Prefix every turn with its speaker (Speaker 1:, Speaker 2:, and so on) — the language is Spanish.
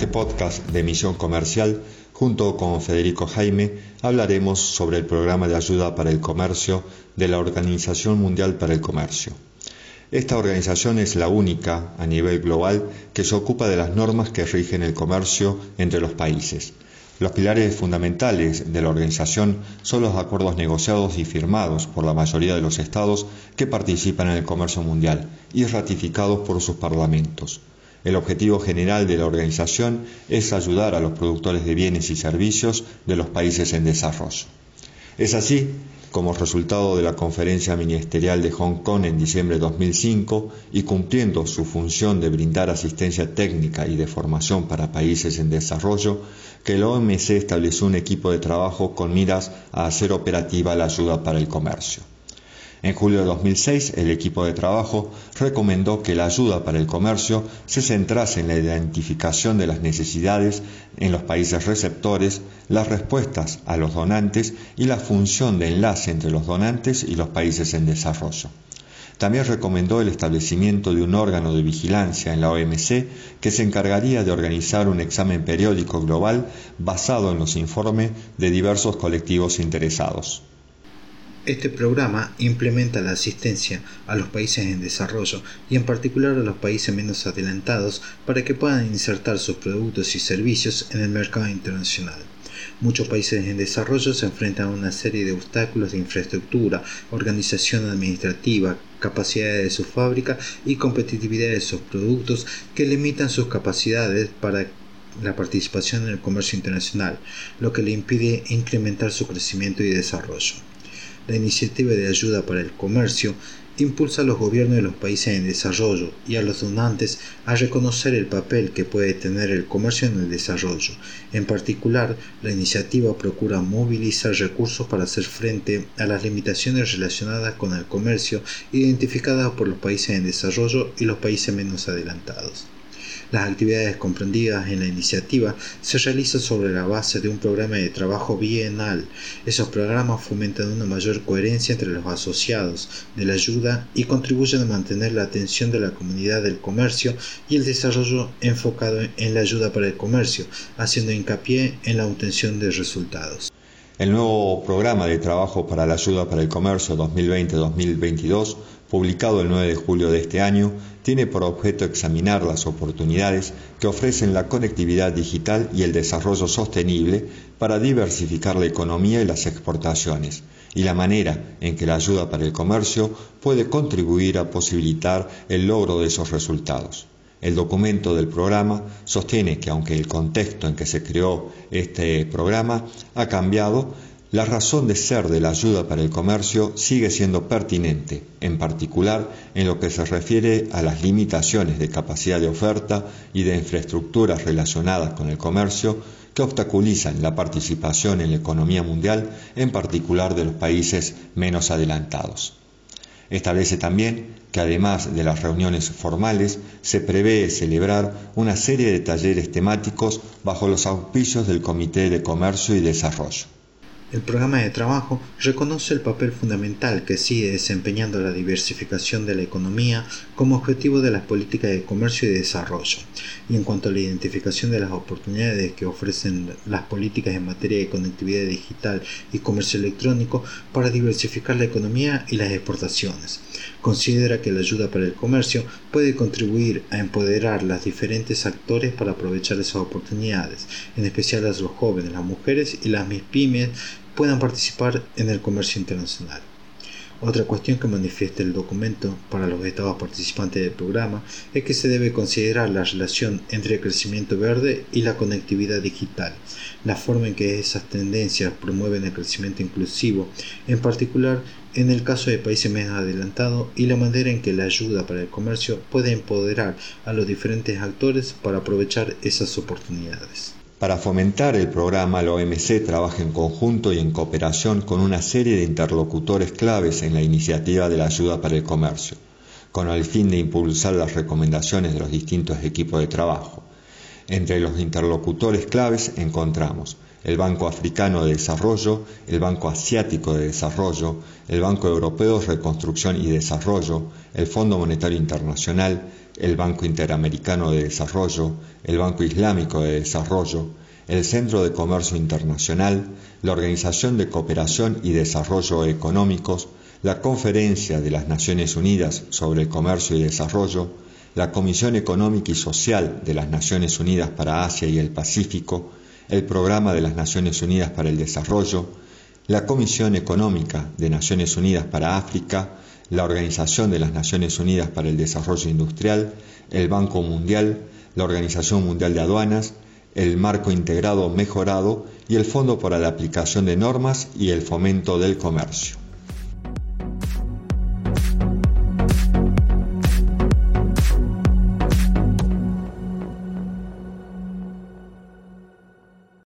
Speaker 1: este podcast de Misión Comercial, junto con Federico Jaime, hablaremos sobre el programa de ayuda para el comercio de la Organización Mundial para el Comercio. Esta organización es la única a nivel global que se ocupa de las normas que rigen el comercio entre los países. Los pilares fundamentales de la organización son los acuerdos negociados y firmados por la mayoría de los estados que participan en el comercio mundial y ratificados por sus parlamentos. El objetivo general de la organización es ayudar a los productores de bienes y servicios de los países en desarrollo. Es así como resultado de la conferencia ministerial de Hong Kong en diciembre de 2005 y cumpliendo su función de brindar asistencia técnica y de formación para países en desarrollo, que el OMC estableció un equipo de trabajo con miras a hacer operativa la ayuda para el comercio. En julio de 2006, el equipo de trabajo recomendó que la ayuda para el comercio se centrase en la identificación de las necesidades en los países receptores, las respuestas a los donantes y la función de enlace entre los donantes y los países en desarrollo. También recomendó el establecimiento de un órgano de vigilancia en la OMC que se encargaría de organizar un examen periódico global basado en los informes de diversos colectivos interesados.
Speaker 2: Este programa implementa la asistencia a los países en desarrollo y en particular a los países menos adelantados para que puedan insertar sus productos y servicios en el mercado internacional. Muchos países en desarrollo se enfrentan a una serie de obstáculos de infraestructura, organización administrativa, capacidad de su fábrica y competitividad de sus productos que limitan sus capacidades para la participación en el comercio internacional, lo que le impide incrementar su crecimiento y desarrollo. La iniciativa de ayuda para el comercio impulsa a los gobiernos de los países en desarrollo y a los donantes a reconocer el papel que puede tener el comercio en el desarrollo. En particular, la iniciativa procura movilizar recursos para hacer frente a las limitaciones relacionadas con el comercio identificadas por los países en desarrollo y los países menos adelantados. Las actividades comprendidas en la iniciativa se realizan sobre la base de un programa de trabajo bienal. Esos programas fomentan una mayor coherencia entre los asociados de la ayuda y contribuyen a mantener la atención de la comunidad del comercio y el desarrollo enfocado en la ayuda para el comercio, haciendo hincapié en la obtención de resultados.
Speaker 1: El nuevo programa de trabajo para la ayuda para el comercio 2020-2022, publicado el 9 de julio de este año, tiene por objeto examinar las oportunidades que ofrecen la conectividad digital y el desarrollo sostenible para diversificar la economía y las exportaciones, y la manera en que la ayuda para el comercio puede contribuir a posibilitar el logro de esos resultados. El documento del programa sostiene que aunque el contexto en que se creó este programa ha cambiado, la razón de ser de la ayuda para el comercio sigue siendo pertinente, en particular en lo que se refiere a las limitaciones de capacidad de oferta y de infraestructuras relacionadas con el comercio que obstaculizan la participación en la economía mundial, en particular de los países menos adelantados. Establece también que además de las reuniones formales, se prevé celebrar una serie de talleres temáticos bajo los auspicios del Comité de Comercio y Desarrollo.
Speaker 2: El programa de trabajo reconoce el papel fundamental que sigue desempeñando la diversificación de la economía como objetivo de las políticas de comercio y desarrollo. Y en cuanto a la identificación de las oportunidades que ofrecen las políticas en materia de conectividad digital y comercio electrónico para diversificar la economía y las exportaciones. Considera que la ayuda para el comercio puede contribuir a empoderar los diferentes actores para aprovechar esas oportunidades, en especial a los jóvenes, las mujeres y las MIPYMES puedan participar en el comercio internacional. Otra cuestión que manifiesta el documento para los estados participantes del programa es que se debe considerar la relación entre el crecimiento verde y la conectividad digital, la forma en que esas tendencias promueven el crecimiento inclusivo, en particular en el caso de países menos adelantados, y la manera en que la ayuda para el comercio puede empoderar a los diferentes actores para aprovechar esas oportunidades.
Speaker 1: Para fomentar el programa, la OMC trabaja en conjunto y en cooperación con una serie de interlocutores claves en la iniciativa de la ayuda para el comercio, con el fin de impulsar las recomendaciones de los distintos equipos de trabajo. Entre los interlocutores claves encontramos el Banco Africano de Desarrollo, el Banco Asiático de Desarrollo, el Banco Europeo de Reconstrucción y Desarrollo, el Fondo Monetario Internacional, el Banco Interamericano de Desarrollo, el Banco Islámico de Desarrollo, el Centro de Comercio Internacional, la Organización de Cooperación y Desarrollo Económicos, la Conferencia de las Naciones Unidas sobre el Comercio y Desarrollo, la Comisión Económica y Social de las Naciones Unidas para Asia y el Pacífico, el Programa de las Naciones Unidas para el Desarrollo, la Comisión Económica de Naciones Unidas para África, la Organización de las Naciones Unidas para el Desarrollo Industrial, el Banco Mundial, la Organización Mundial de Aduanas, el Marco Integrado Mejorado y el Fondo para la Aplicación de Normas y el Fomento del Comercio.